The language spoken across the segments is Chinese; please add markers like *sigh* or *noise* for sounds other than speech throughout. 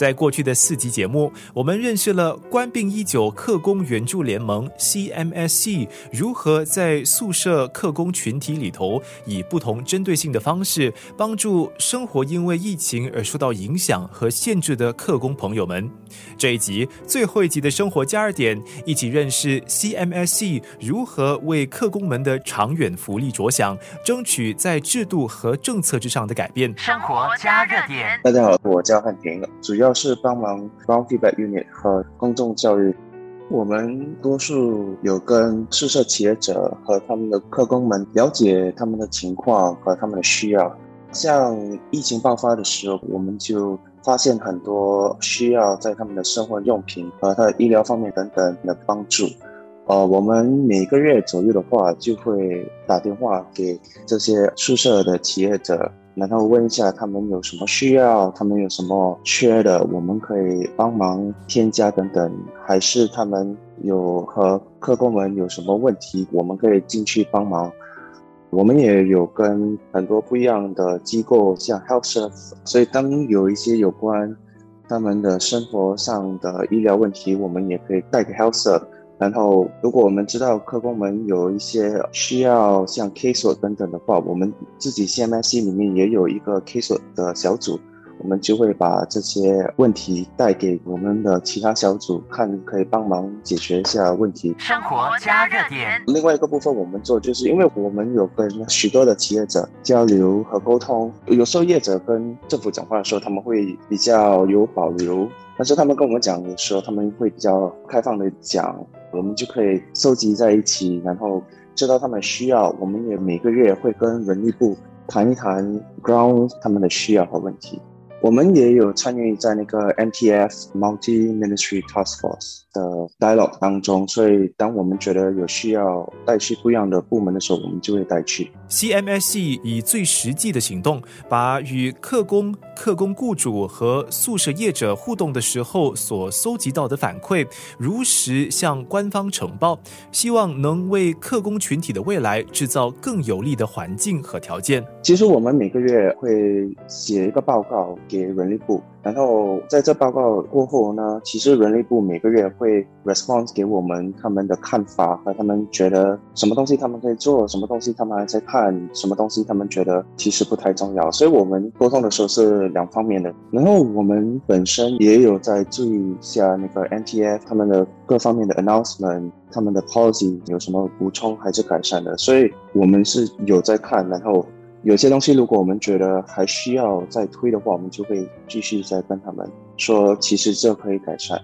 在过去的四集节目，我们认识了官病一九客工援助联盟 （CMSC） 如何在宿舍客工群体里头，以不同针对性的方式，帮助生活因为疫情而受到影响和限制的客工朋友们。这一集最后一集的生活加热点，一起认识 CMSC 如何为客工们的长远福利着想，争取在制度和政策之上的改变。生活加热点。大家好，我叫汉庭，主要是帮忙 Ground Feedback Unit 和公众教育。我们多数有跟宿舍企业者和他们的客工们了解他们的情况和他们的需要。像疫情爆发的时候，我们就发现很多需要在他们的生活用品和他的医疗方面等等的帮助。呃，我们每个月左右的话，就会打电话给这些宿舍的企业者。然后问一下他们有什么需要，他们有什么缺的，我们可以帮忙添加等等，还是他们有和客工们有什么问题，我们可以进去帮忙。我们也有跟很多不一样的机构，像 HealthServe，所以当有一些有关他们的生活上的医疗问题，我们也可以带给 HealthServe。然后，如果我们知道客工们有一些需要像 case 等等的话，我们自己 CMSC 里面也有一个 case 的小组，我们就会把这些问题带给我们的其他小组，看可以帮忙解决一下问题。生活加热点。另外一个部分我们做，就是因为我们有跟许多的企业者交流和沟通，有时候业者跟政府讲话的时候，他们会比较有保留，但是他们跟我们讲的时候，他们会比较开放的讲。我们就可以收集在一起，然后知道他们需要。我们也每个月会跟人力部谈一谈 ground 他们的需要和问题。我们也有参与在那个 MTF Multi Ministry Task Force 的 dialog 当中，所以当我们觉得有需要带去不一样的部门的时候，我们就会带去。CMSC 以最实际的行动，把与客工、客工雇主和宿舍业者互动的时候所搜集到的反馈，如实向官方呈报，希望能为客工群体的未来制造更有利的环境和条件。其实我们每个月会写一个报告。给人力部，然后在这报告过后呢，其实人力部每个月会 response 给我们他们的看法和他们觉得什么东西他们可以做，什么东西他们还在看，什么东西他们觉得其实不太重要。所以我们沟通的时候是两方面的。然后我们本身也有在注意一下那个 NTF 他们的各方面的 announcement，他们的 policy 有什么补充还是改善的。所以我们是有在看，然后。有些东西，如果我们觉得还需要再推的话，我们就会继续再跟他们说，其实这可以改善。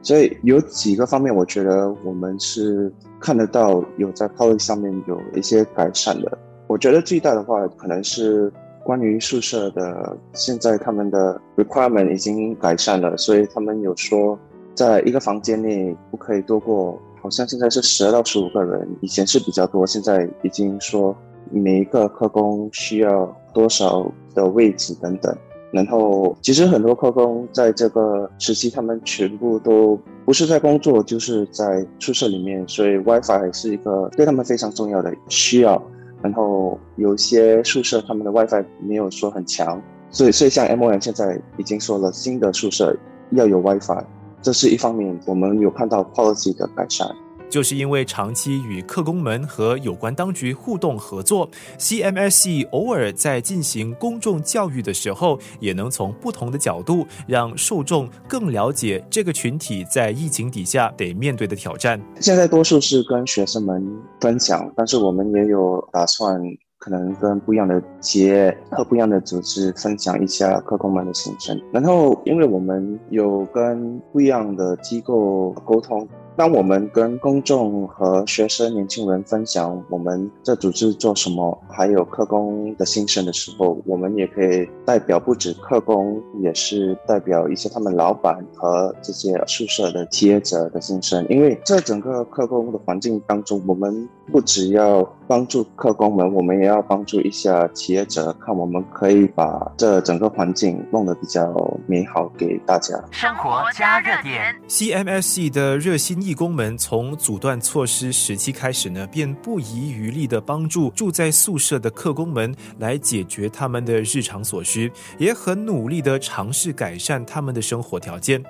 所以有几个方面，我觉得我们是看得到有在 policy 上面有一些改善的。我觉得最大的话，可能是关于宿舍的，现在他们的 requirement 已经改善了，所以他们有说，在一个房间内不可以多过，好像现在是十二到十五个人，以前是比较多，现在已经说。每一个科工需要多少的位置等等，然后其实很多科工在这个时期，他们全部都不是在工作，就是在宿舍里面，所以 WiFi 是一个对他们非常重要的需要。然后有些宿舍他们的 WiFi 没有说很强，所以所以像 M O N 现在已经说了，新的宿舍要有 WiFi，这是一方面，我们有看到 policy 的改善。就是因为长期与客工们和有关当局互动合作，CMSC 偶尔在进行公众教育的时候，也能从不同的角度让受众更了解这个群体在疫情底下得面对的挑战。现在多数是跟学生们分享，但是我们也有打算可能跟不一样的企业和不一样的组织分享一下客工们的行程。然后，因为我们有跟不一样的机构沟通。当我们跟公众和学生、年轻人分享我们这组织做什么，还有客工的心声的时候，我们也可以代表不止客工，也是代表一些他们老板和这些宿舍的企业者的心声。因为这整个客工的环境当中，我们不只要帮助客工们，我们也要帮助一下企业者，看我们可以把这整个环境弄得比较美好给大家。生活加热点。CMSC 的热心义工们从阻断措施时期开始呢，便不遗余力的帮助住在宿舍的客工们来解决他们的日常所需，也很努力的尝试改善他们的生活条件。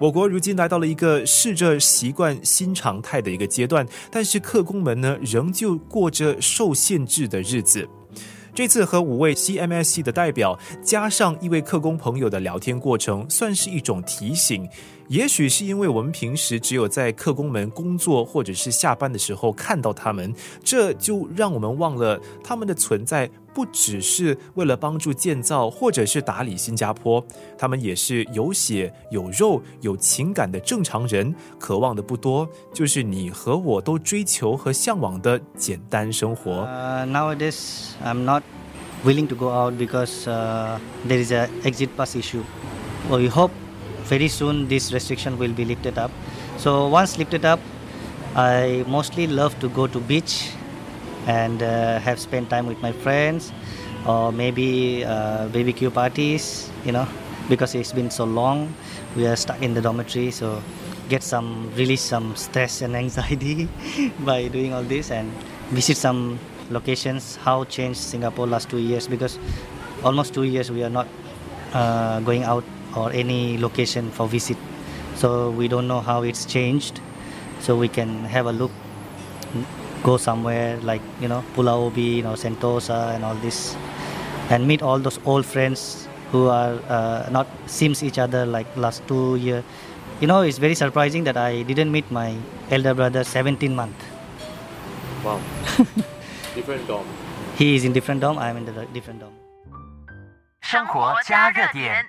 我国如今来到了一个试着习惯新常态的一个阶段，但是客工们呢，仍旧过着受限制的日子。这次和五位 CMSC 的代表，加上一位客工朋友的聊天过程，算是一种提醒。也许是因为我们平时只有在客工们工作或者是下班的时候看到他们，这就让我们忘了他们的存在不只是为了帮助建造或者是打理新加坡，他们也是有血有肉有情感的正常人，渴望的不多，就是你和我都追求和向往的简单生活。Uh, nowadays, I'm not willing to go out because uh, there is a exit pass issue. Well, we hope very soon this restriction will be lifted up. So once lifted up, I mostly love to go to beach and uh, have spent time with my friends or maybe uh, barbecue parties, you know, because it's been so long. We are stuck in the dormitory, so get some release some stress and anxiety *laughs* by doing all this and visit some locations. How changed Singapore last two years because almost two years we are not uh, going out or any location for visit, so we don't know how it's changed. So we can have a look go somewhere like you know Pulau Ubi, you know Sentosa and all this, and meet all those old friends who are uh, not seems each other like last two year. You know, it's very surprising that I didn't meet my elder brother 17 month. Wow, *laughs* different dom. He is in different dorm. I am in the different dorm. 生活加热点。